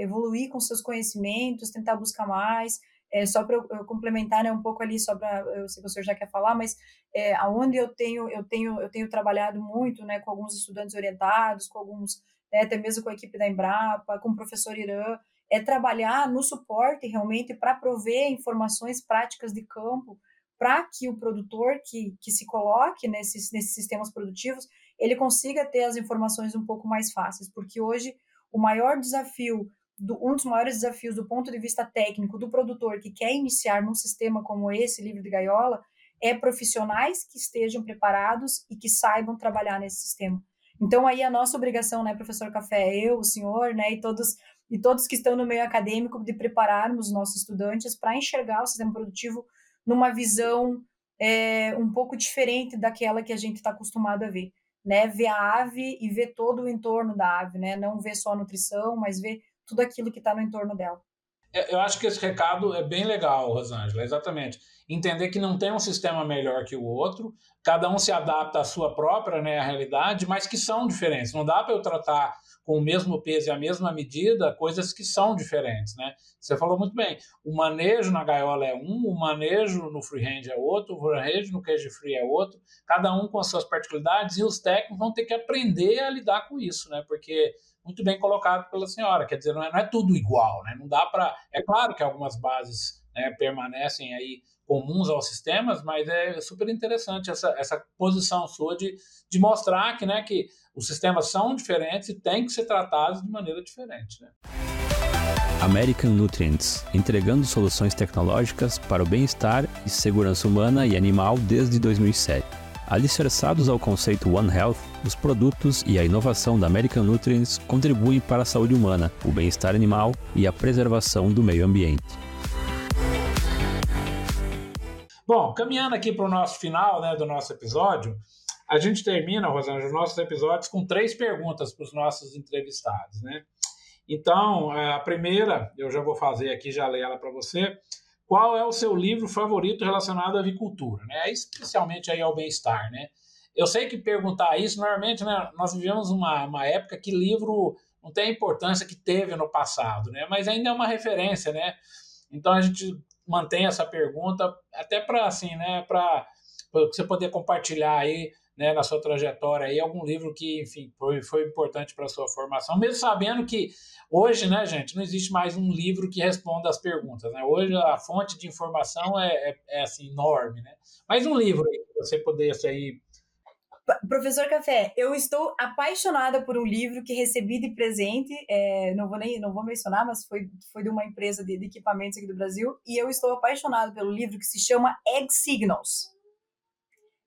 Speaker 1: evoluir com seus conhecimentos, tentar buscar mais. É, só para eu, complementar né, um pouco ali, só para eu sei que o senhor já quer falar, mas é, aonde eu tenho eu tenho eu tenho trabalhado muito, né, com alguns estudantes orientados, com alguns né, até mesmo com a equipe da Embrapa, com o professor Irã, é trabalhar no suporte realmente para prover informações práticas de campo para que o produtor que, que se coloque nesses, nesses sistemas produtivos, ele consiga ter as informações um pouco mais fáceis, porque hoje o maior desafio, do, um dos maiores desafios do ponto de vista técnico do produtor que quer iniciar num sistema como esse, livre de gaiola, é profissionais que estejam preparados e que saibam trabalhar nesse sistema. Então aí a nossa obrigação, né, professor Café, eu, o senhor, né, e todos e todos que estão no meio acadêmico de prepararmos os nossos estudantes para enxergar o sistema produtivo numa visão é, um pouco diferente daquela que a gente está acostumado a ver, né? Ver a ave e ver todo o entorno da ave, né? Não ver só a nutrição, mas ver tudo aquilo que está no entorno dela.
Speaker 3: É, eu acho que esse recado é bem legal, Rosângela, exatamente. Entender que não tem um sistema melhor que o outro, cada um se adapta à sua própria né, realidade, mas que são diferentes. Não dá para eu tratar com o mesmo peso e a mesma medida coisas que são diferentes, né? Você falou muito bem, o manejo na gaiola é um, o manejo no freehand é outro, o manejo no cage free é outro, cada um com as suas particularidades e os técnicos vão ter que aprender a lidar com isso, né? Porque muito bem colocado pela senhora, quer dizer, não é, não é tudo igual, né? Não dá para, é claro que algumas bases né, permanecem aí comuns aos sistemas, mas é super interessante essa, essa posição sua de, de mostrar que, né, que os sistemas são diferentes e têm que ser tratados de maneira diferente. Né?
Speaker 2: American Nutrients, entregando soluções tecnológicas para o bem-estar e segurança humana e animal desde 2007. Alicerçados ao conceito One Health, os produtos e a inovação da American Nutrients contribuem para a saúde humana, o bem-estar animal e a preservação do meio ambiente.
Speaker 3: Bom, caminhando aqui para o nosso final né, do nosso episódio, a gente termina, Rosângela, os nossos episódios com três perguntas para os nossos entrevistados. Né? Então, é, a primeira, eu já vou fazer aqui, já leio ela para você. Qual é o seu livro favorito relacionado à avicultura? Né? Especialmente aí ao bem-estar. Né? Eu sei que perguntar isso, normalmente, né, nós vivemos uma, uma época que livro não tem a importância que teve no passado, né? mas ainda é uma referência. Né? Então, a gente mantém essa pergunta até para assim, né, para você poder compartilhar aí, né, na sua trajetória aí algum livro que, enfim, foi, foi importante para a sua formação, mesmo sabendo que hoje, né, gente, não existe mais um livro que responda as perguntas, né? Hoje a fonte de informação é, é, é assim enorme, né? Mas um livro aí que você pudesse aí
Speaker 1: Professor Café, eu estou apaixonada por um livro que recebi de presente, é, não vou nem não vou mencionar, mas foi, foi de uma empresa de, de equipamentos aqui do Brasil, e eu estou apaixonada pelo livro que se chama Egg Signals.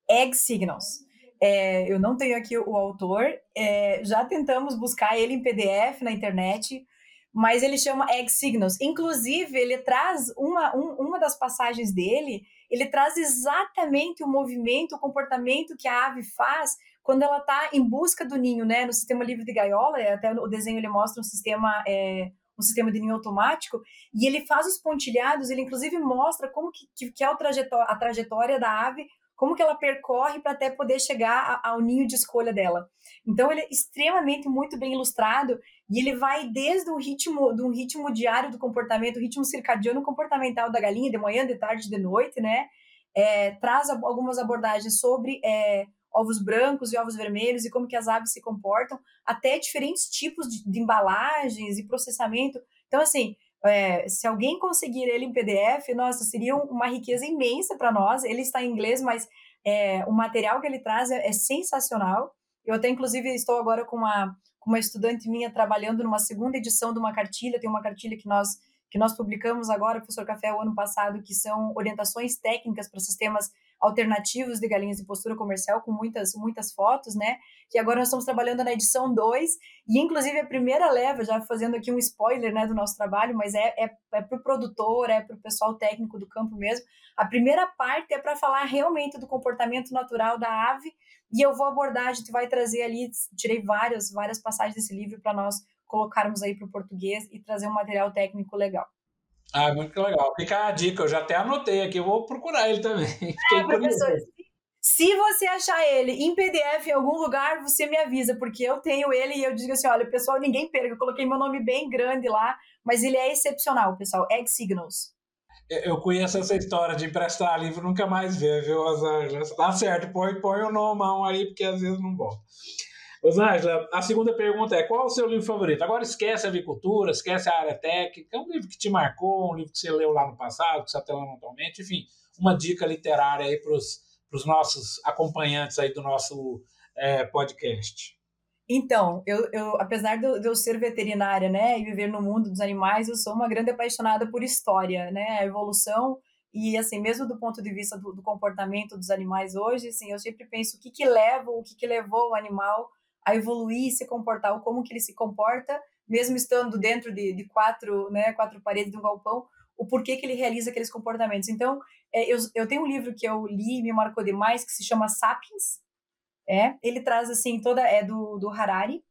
Speaker 1: Egg Signals. É, eu não tenho aqui o autor, é, já tentamos buscar ele em PDF na internet, mas ele chama Egg Signals. Inclusive, ele traz uma, um, uma das passagens dele ele traz exatamente o movimento, o comportamento que a ave faz quando ela está em busca do ninho, né? No sistema livre de gaiola, até o desenho ele mostra um sistema é, um sistema de ninho automático, e ele faz os pontilhados, ele inclusive mostra como que, que é trajetória, a trajetória da ave, como que ela percorre para até poder chegar ao ninho de escolha dela. Então ele é extremamente muito bem ilustrado e ele vai desde o ritmo, do ritmo diário do comportamento, o ritmo circadiano comportamental da galinha, de manhã, de tarde, de noite, né? é, traz algumas abordagens sobre é, ovos brancos e ovos vermelhos e como que as aves se comportam, até diferentes tipos de, de embalagens e processamento. Então, assim, é, se alguém conseguir ele em PDF, nossa, seria uma riqueza imensa para nós. Ele está em inglês, mas é, o material que ele traz é, é, sensacional. Eu até, inclusive, estou agora com uma, com uma estudante minha trabalhando numa segunda edição de uma cartilha. Tem uma cartilha que nós que nós publicamos agora, professor Café, o ano passado, que são orientações técnicas para sistemas alternativos de galinhas de postura comercial, com muitas, muitas fotos, né? Que agora nós estamos trabalhando na edição 2, e inclusive a primeira leva, já fazendo aqui um spoiler né, do nosso trabalho, mas é, é, é para o produtor, é para o pessoal técnico do campo mesmo. A primeira parte é para falar realmente do comportamento natural da ave, e eu vou abordar, a gente vai trazer ali, tirei várias, várias passagens desse livro para nós colocarmos aí para o português e trazer um material técnico legal.
Speaker 3: Ah, muito legal. Fica a dica, eu já até anotei aqui, eu vou procurar ele também.
Speaker 1: É, professor, se você achar ele em PDF em algum lugar, você me avisa, porque eu tenho ele e eu digo assim: olha, pessoal, ninguém perca. Eu coloquei meu nome bem grande lá, mas ele é excepcional, pessoal. Egg Signals.
Speaker 3: Eu conheço essa história de emprestar livro nunca mais ver, viu, Rosângela? Tá certo, põe, põe o nome aí, porque às vezes não volta. Rosângela, a segunda pergunta é: qual o seu livro favorito? Agora esquece a avicultura, esquece a área técnica. É um livro que te marcou, um livro que você leu lá no passado, que você está lendo atualmente, enfim, uma dica literária aí para os nossos acompanhantes aí do nosso é, podcast.
Speaker 1: Então, eu, eu apesar de eu, ser veterinária, né, e viver no mundo dos animais, eu sou uma grande apaixonada por história, né, a evolução e assim, mesmo do ponto de vista do, do comportamento dos animais hoje, assim, eu sempre penso o que que leva, o que que levou o animal a evoluir e se comportar, como que ele se comporta, mesmo estando dentro de, de quatro, né, quatro paredes de um galpão, o porquê que ele realiza aqueles comportamentos. Então, é, eu, eu tenho um livro que eu li e me marcou demais, que se chama Sapiens, é, ele traz, assim, toda, é do, do Harari,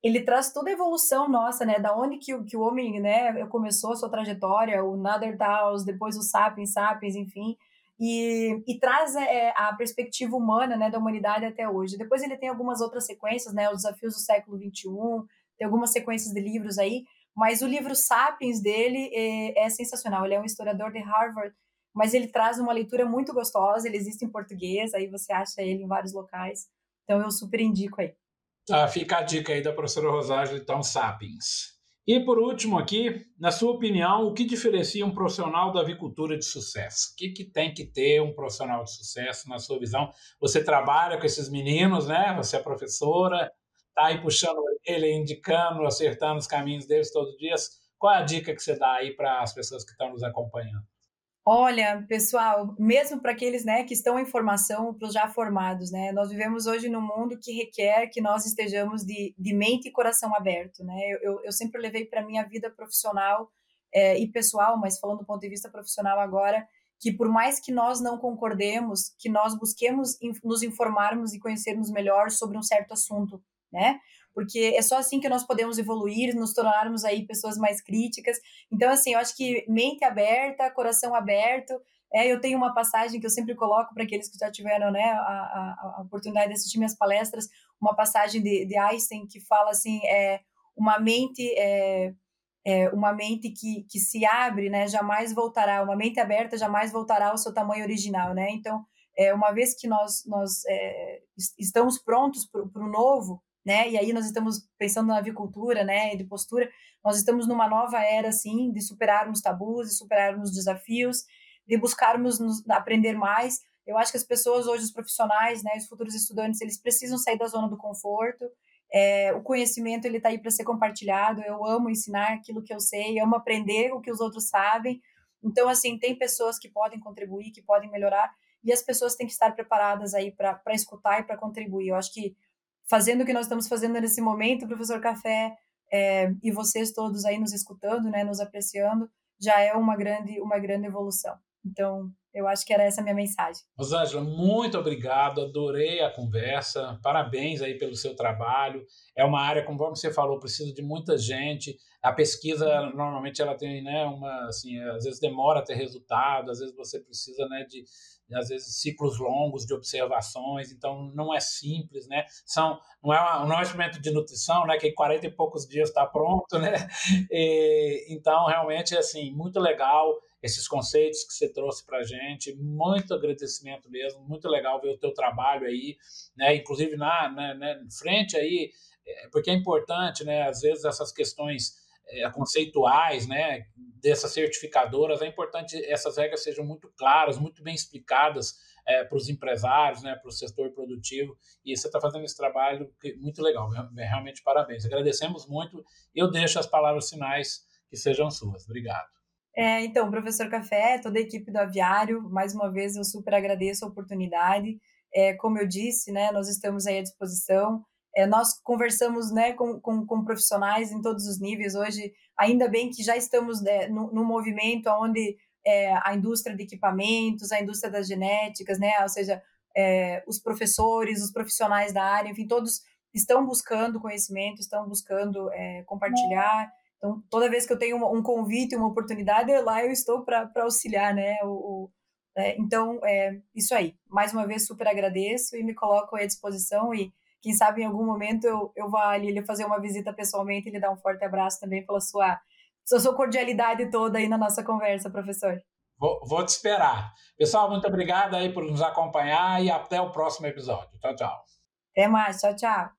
Speaker 1: ele traz toda a evolução nossa, né, da onde que, que o homem, né, começou a sua trajetória, o Neanderthals, depois o Sapiens, Sapiens, enfim, e, e traz é, a perspectiva humana né, da humanidade até hoje. Depois ele tem algumas outras sequências, né, os desafios do século XXI, tem algumas sequências de livros aí, mas o livro Sapiens dele é, é sensacional. Ele é um historiador de Harvard, mas ele traz uma leitura muito gostosa. Ele existe em português, aí você acha ele em vários locais. Então eu super indico aí.
Speaker 3: Ah, fica a dica aí da professora Rosângela, então, Sapiens. E por último aqui, na sua opinião, o que diferencia um profissional da avicultura de sucesso? O que, que tem que ter um profissional de sucesso na sua visão? Você trabalha com esses meninos, né? Você é professora, tá aí puxando ele, indicando, acertando os caminhos deles todos os dias. Qual é a dica que você dá aí para as pessoas que estão nos acompanhando?
Speaker 1: Olha, pessoal, mesmo para aqueles né, que estão em formação, para os já formados, né, nós vivemos hoje num mundo que requer que nós estejamos de, de mente e coração aberto. Né? Eu, eu sempre levei para a minha vida profissional é, e pessoal, mas falando do ponto de vista profissional agora, que por mais que nós não concordemos, que nós busquemos nos informarmos e conhecermos melhor sobre um certo assunto, né? Porque é só assim que nós podemos evoluir, nos tornarmos aí pessoas mais críticas. Então, assim, eu acho que mente aberta, coração aberto. É, eu tenho uma passagem que eu sempre coloco para aqueles que já tiveram né, a, a, a, oportunidade de assistir minhas palestras, uma passagem de, de Einstein que fala assim, é, uma mente é, é, uma mente que, que se abre, né, jamais voltará, uma mente aberta jamais voltará ao seu tamanho original, né? Então, é, uma vez que nós, nós é, estamos prontos para o novo, né? E aí nós estamos pensando na avicultura, né, de postura, nós estamos numa nova era assim, de superarmos tabus, de superarmos desafios, de buscarmos nos, aprender mais. Eu acho que as pessoas hoje, os profissionais, né, os futuros estudantes, eles precisam sair da zona do conforto. É, o conhecimento ele está aí para ser compartilhado. Eu amo ensinar aquilo que eu sei, amo aprender o que os outros sabem. Então, assim, tem pessoas que podem contribuir, que podem melhorar, e as pessoas têm que estar preparadas aí para escutar e para contribuir. Eu acho que fazendo o que nós estamos fazendo nesse momento, professor Café, é, e vocês todos aí nos escutando, né, nos apreciando, já é uma grande, uma grande evolução. Então, eu acho que era essa a minha mensagem.
Speaker 3: Rosângela, muito obrigado, adorei a conversa, parabéns aí pelo seu trabalho. É uma área, como você falou, precisa de muita gente. A pesquisa, normalmente, ela tem, né, uma, assim, às vezes demora a ter resultado, às vezes você precisa, né, de, às vezes ciclos longos de observações, então não é simples, né? São, não, é um experimento de nutrição, né? Que em 40 e poucos dias está pronto, né? E, então, realmente, assim, muito legal. Esses conceitos que você trouxe para a gente. Muito agradecimento mesmo, muito legal ver o teu trabalho aí, né? Inclusive na, frente aí, é, porque é importante, né? Às vezes essas questões é, conceituais, né? Dessas certificadoras, é importante essas regras sejam muito claras, muito bem explicadas é, para os empresários, né? Para o setor produtivo. E você está fazendo esse trabalho muito legal, realmente parabéns. Agradecemos muito. Eu deixo as palavras finais que sejam suas. Obrigado.
Speaker 1: É, então, professor Café, toda a equipe do Aviário, mais uma vez eu super agradeço a oportunidade. É, como eu disse, né, nós estamos aí à disposição. É, nós conversamos né, com, com, com, profissionais em todos os níveis. Hoje, ainda bem que já estamos né, no, no movimento onde é, a indústria de equipamentos, a indústria das genéticas, né, ou seja, é, os professores, os profissionais da área, enfim, todos estão buscando conhecimento, estão buscando é, compartilhar. Então, toda vez que eu tenho um convite, uma oportunidade, lá eu estou para auxiliar, né? O, o é, então, é isso aí. Mais uma vez, super agradeço e me coloco à disposição e quem sabe em algum momento eu, eu vá ali lhe fazer uma visita pessoalmente e lhe dar um forte abraço também pela sua, sua cordialidade toda aí na nossa conversa, professor.
Speaker 3: Vou, vou te esperar. Pessoal, muito obrigado aí por nos acompanhar e até o próximo episódio. Tchau, tchau.
Speaker 1: Até mais. Tchau, tchau.